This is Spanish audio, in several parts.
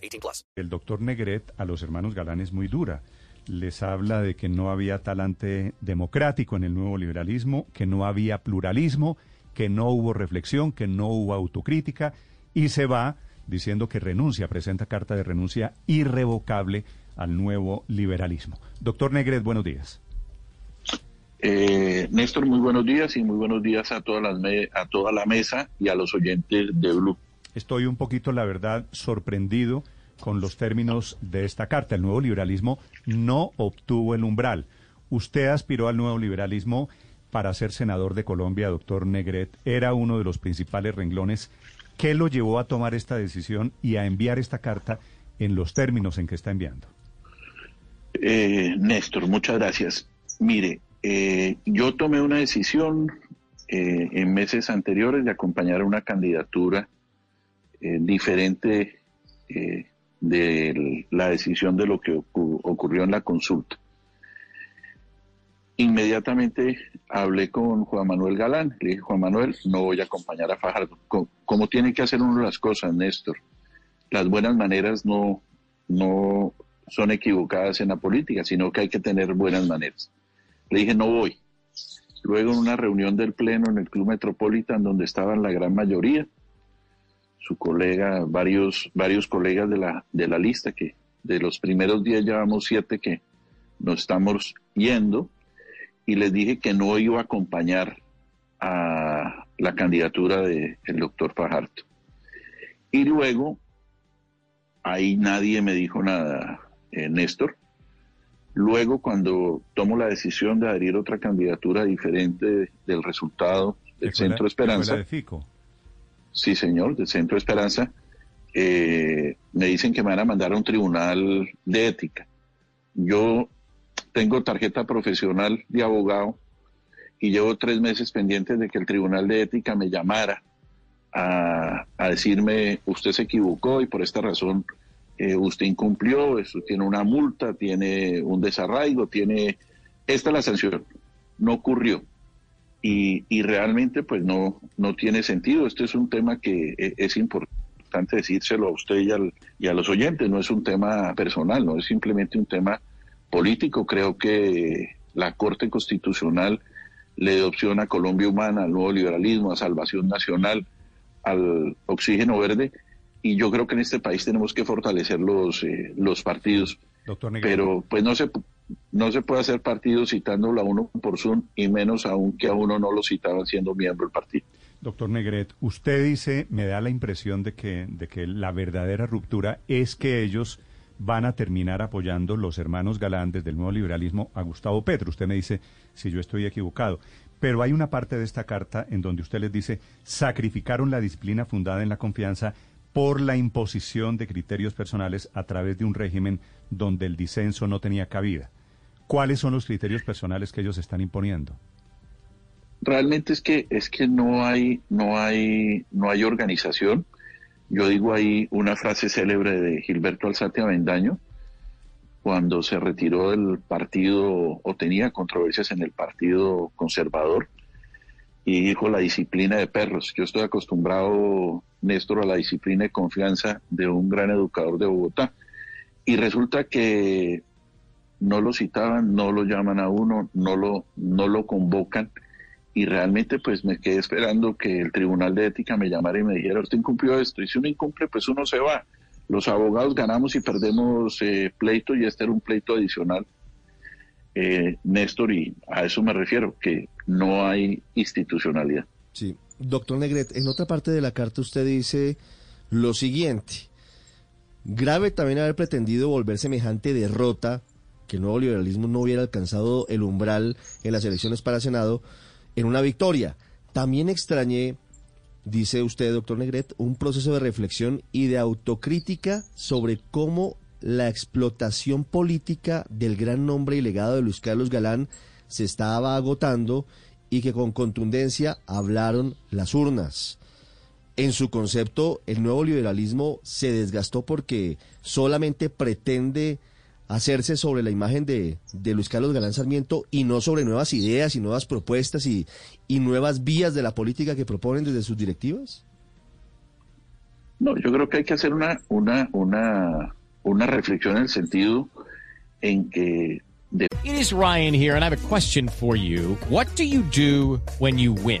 18 plus. El doctor Negret a los hermanos Galán es muy dura. Les habla de que no había talante democrático en el nuevo liberalismo, que no había pluralismo, que no hubo reflexión, que no hubo autocrítica y se va diciendo que renuncia, presenta carta de renuncia irrevocable al nuevo liberalismo. Doctor Negret, buenos días. Eh, Néstor, muy buenos días y muy buenos días a, todas las a toda la mesa y a los oyentes de Blue. Estoy un poquito, la verdad, sorprendido con los términos de esta carta. El nuevo liberalismo no obtuvo el umbral. Usted aspiró al nuevo liberalismo para ser senador de Colombia, doctor Negret. Era uno de los principales renglones. ¿Qué lo llevó a tomar esta decisión y a enviar esta carta en los términos en que está enviando? Eh, Néstor, muchas gracias. Mire, eh, yo tomé una decisión eh, en meses anteriores de acompañar a una candidatura eh, diferente de la decisión de lo que ocurrió en la consulta. Inmediatamente hablé con Juan Manuel Galán. Le dije, Juan Manuel, no voy a acompañar a Fajardo. ¿Cómo, tiene que hacer uno las cosas, Néstor? Las buenas maneras no, no son equivocadas en la política, sino que hay que tener buenas maneras. Le dije, no voy. Luego en una reunión del Pleno en el Club Metropolitan, donde estaban la gran mayoría, su colega, varios, varios colegas de la, de la lista, que de los primeros días llevamos siete que nos estamos yendo, y les dije que no iba a acompañar a la candidatura del doctor Fajardo. Y luego, ahí nadie me dijo nada, eh, Néstor. Luego, cuando tomo la decisión de adherir otra candidatura diferente del resultado del Centro Esperanza. de FICO? Sí, señor, del Centro Esperanza. Eh, me dicen que me van a mandar a un tribunal de ética. Yo tengo tarjeta profesional de abogado y llevo tres meses pendientes de que el tribunal de ética me llamara a, decirme usted se equivocó y por esta razón eh, usted incumplió, eso tiene una multa, tiene un desarraigo, tiene, esta es la sanción, no ocurrió. Y, y realmente pues no, no tiene sentido, este es un tema que e, es importante decírselo a usted y, al, y a los oyentes, no es un tema personal, no es simplemente un tema político, creo que la Corte Constitucional le dio opción a Colombia Humana, al nuevo liberalismo, a Salvación Nacional, al Oxígeno Verde, y yo creo que en este país tenemos que fortalecer los, eh, los partidos. Doctor Pero pues no se, no se puede hacer partido citándolo a uno por Zoom y menos aún que a uno no lo citaban siendo miembro del partido. Doctor Negret, usted dice, me da la impresión de que, de que la verdadera ruptura es que ellos van a terminar apoyando los hermanos Galán desde el nuevo liberalismo a Gustavo Petro. Usted me dice si yo estoy equivocado. Pero hay una parte de esta carta en donde usted les dice, sacrificaron la disciplina fundada en la confianza por la imposición de criterios personales a través de un régimen donde el disenso no tenía cabida. ¿Cuáles son los criterios personales que ellos están imponiendo? Realmente es que es que no hay no hay no hay organización. Yo digo ahí una frase célebre de Gilberto Alzate Avendaño cuando se retiró del partido o tenía controversias en el partido conservador y dijo la disciplina de perros. Yo estoy acostumbrado, Néstor, a la disciplina de confianza de un gran educador de Bogotá. Y resulta que no lo citaban, no lo llaman a uno, no lo, no lo convocan. Y realmente pues me quedé esperando que el Tribunal de Ética me llamara y me dijera, usted incumplió esto. Y si uno incumple, pues uno se va. Los abogados ganamos y perdemos eh, pleito y este era un pleito adicional eh, Néstor, y a eso me refiero, que no hay institucionalidad. Sí, doctor Negret, en otra parte de la carta usted dice lo siguiente. Grave también haber pretendido volver semejante derrota, que el nuevo liberalismo no hubiera alcanzado el umbral en las elecciones para Senado, en una victoria. También extrañé dice usted, doctor Negret, un proceso de reflexión y de autocrítica sobre cómo la explotación política del gran nombre y legado de Luis Carlos Galán se estaba agotando y que con contundencia hablaron las urnas. En su concepto, el nuevo liberalismo se desgastó porque solamente pretende hacerse sobre la imagen de, de Luis Carlos Galán Sarmiento y no sobre nuevas ideas y nuevas propuestas y, y nuevas vías de la política que proponen desde sus directivas? No, yo creo que hay que hacer una, una, una, una reflexión en el sentido en que de It is Ryan here, and I have a question for you. What do you do when you win?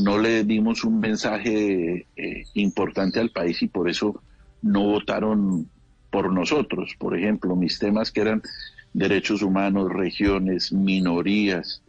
no le dimos un mensaje eh, importante al país y por eso no votaron por nosotros. Por ejemplo, mis temas que eran derechos humanos, regiones, minorías,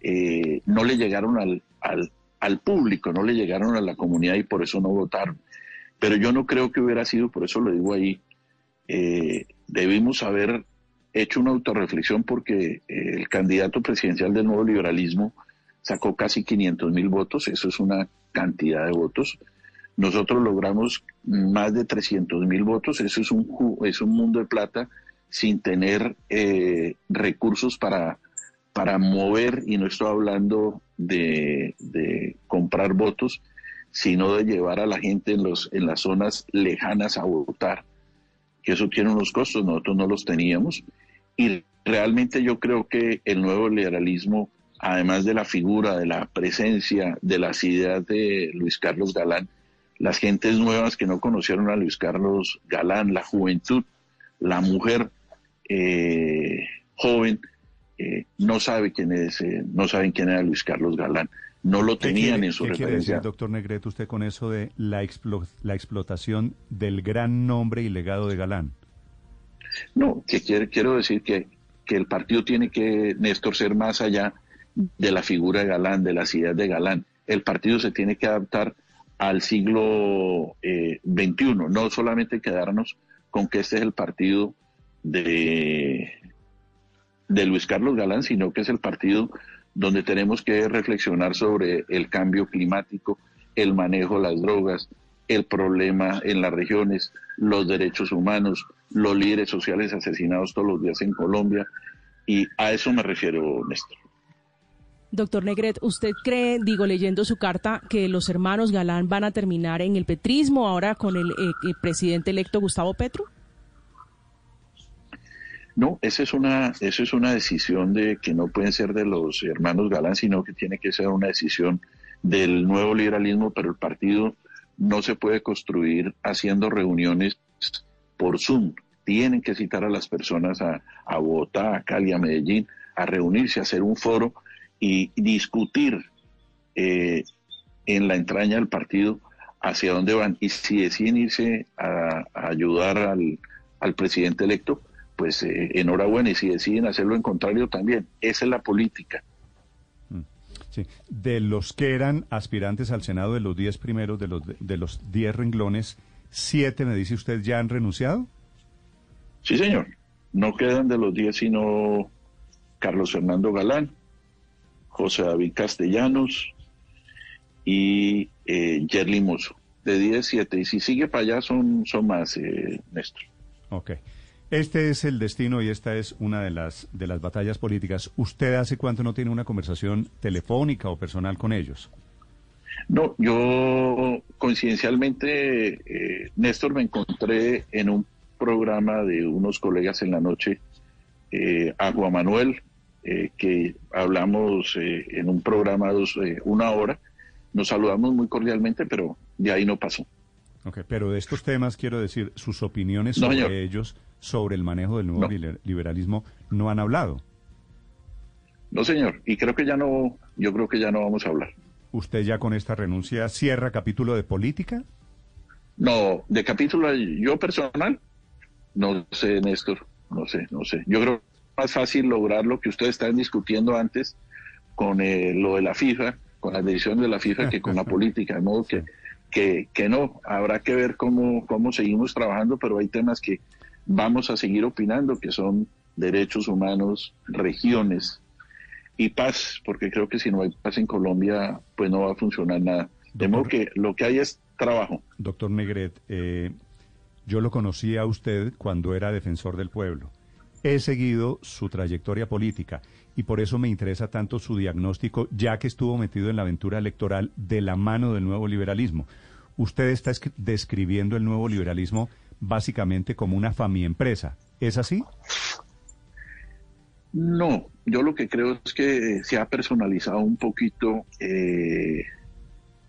eh, no le llegaron al, al, al público, no le llegaron a la comunidad y por eso no votaron. Pero yo no creo que hubiera sido, por eso lo digo ahí, eh, debimos haber hecho una autorreflexión porque el candidato presidencial del nuevo liberalismo sacó casi 500 mil votos, eso es una cantidad de votos. Nosotros logramos más de 300 mil votos, eso es un, es un mundo de plata sin tener eh, recursos para, para mover, y no estoy hablando de, de comprar votos, sino de llevar a la gente en, los, en las zonas lejanas a votar, que eso tiene unos costos, nosotros no los teníamos. Y realmente yo creo que el nuevo liberalismo, además de la figura, de la presencia, de las ideas de Luis Carlos Galán, las gentes nuevas que no conocieron a Luis Carlos Galán, la juventud, la mujer eh, joven, eh, no sabe quién es, eh, no saben quién era Luis Carlos Galán, no lo ¿Qué tenían quiere- en su ¿Qué quiere referencia. decir, doctor Negreto, usted con eso de la, explo- la explotación del gran nombre y legado de Galán? No, que quiere- quiero decir que, que el partido tiene que, Néstor, ser más allá de la figura de Galán, de las ideas de Galán. El partido se tiene que adaptar al siglo eh, XXI, no solamente quedarnos con que este es el partido de, de Luis Carlos Galán, sino que es el partido donde tenemos que reflexionar sobre el cambio climático, el manejo de las drogas, el problema en las regiones, los derechos humanos, los líderes sociales asesinados todos los días en Colombia. Y a eso me refiero, Néstor. Doctor Negret, ¿usted cree, digo, leyendo su carta, que los hermanos Galán van a terminar en el petrismo ahora con el, eh, el presidente electo Gustavo Petro? No, esa es una, esa es una decisión de que no pueden ser de los hermanos Galán, sino que tiene que ser una decisión del nuevo liberalismo, pero el partido no se puede construir haciendo reuniones por Zoom. Tienen que citar a las personas a, a Bogotá, a Cali, a Medellín, a reunirse, a hacer un foro y discutir eh, en la entraña del partido hacia dónde van. Y si deciden irse a, a ayudar al, al presidente electo, pues eh, enhorabuena. Y si deciden hacerlo en contrario, también. Esa es la política. Sí. De los que eran aspirantes al Senado, de los 10 primeros, de los, de los 10 renglones, ¿siete, me dice usted, ya han renunciado? Sí, señor. No quedan de los 10 sino Carlos Fernando Galán, José David Castellanos y eh, Mozo. De 10, 7. Y si sigue para allá son, son más, eh, Néstor. Ok. Este es el destino y esta es una de las, de las batallas políticas. ¿Usted hace cuánto no tiene una conversación telefónica o personal con ellos? No, yo coincidencialmente, eh, Néstor, me encontré en un programa de unos colegas en la noche, eh, a Juan Manuel, eh, que hablamos eh, en un programa dos, eh, una hora, nos saludamos muy cordialmente, pero de ahí no pasó. Ok, pero de estos temas quiero decir, sus opiniones sobre ellos, sobre el manejo del nuevo No. liberalismo, no han hablado. No, señor, y creo que ya no, yo creo que ya no vamos a hablar. ¿usted ya con esta renuncia cierra capítulo de política? No, de capítulo yo personal, no sé, Néstor, no sé, no sé. Yo creo más fácil lograr lo que ustedes estaban discutiendo antes con eh, lo de la FIFA, con las decisiones de la FIFA, que con la política, de modo que, que, que no, habrá que ver cómo, cómo seguimos trabajando, pero hay temas que vamos a seguir opinando, que son derechos humanos, regiones y paz, porque creo que si no hay paz en Colombia, pues no va a funcionar nada. De modo que lo que hay es trabajo. Doctor Negret, eh, yo lo conocí a usted cuando era defensor del pueblo. He seguido su trayectoria política y por eso me interesa tanto su diagnóstico, ya que estuvo metido en la aventura electoral de la mano del nuevo liberalismo. Usted está describiendo el nuevo liberalismo básicamente como una empresa. ¿Es así? No, yo lo que creo es que se ha personalizado un poquito eh,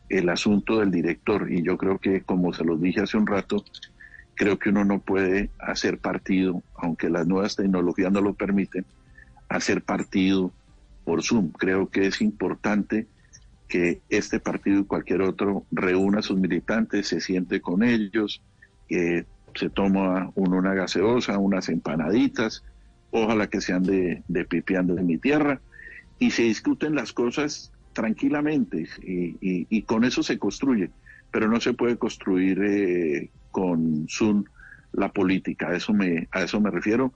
el asunto del director y yo creo que, como se los dije hace un rato, creo que uno no puede hacer partido, aunque las nuevas tecnologías no lo permiten, hacer partido por Zoom. Creo que es importante que este partido y cualquier otro reúna a sus militantes, se siente con ellos, que se toma uno una gaseosa, unas empanaditas, ojalá que sean de, de pipián de mi tierra, y se discuten las cosas tranquilamente y, con eso se construye, pero no se puede construir eh, con Zoom la política, a eso me, a eso me refiero.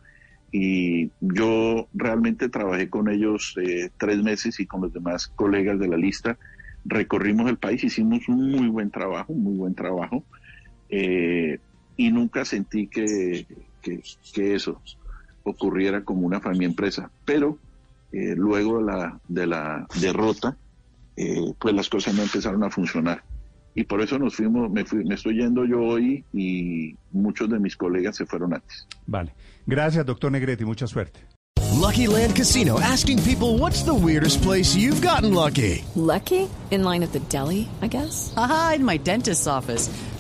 Y yo realmente trabajé con ellos eh, tres meses y con los demás colegas de la lista recorrimos el país, hicimos un muy buen trabajo, muy buen trabajo, eh, y nunca sentí que, que eso ocurriera como una familia empresa. Pero eh, luego de la, de la derrota, pues las cosas no empezaron a funcionar. Y por eso nos fuimos, me, fui, me estoy yendo yo hoy y muchos de mis colegas se fueron antes. Vale. Gracias, doctor Negretti. Mucha suerte. Lucky Land Casino, asking people what's the weirdest place you've gotten lucky. Lucky? In line at the deli, I guess. Aha, in my dentist's office.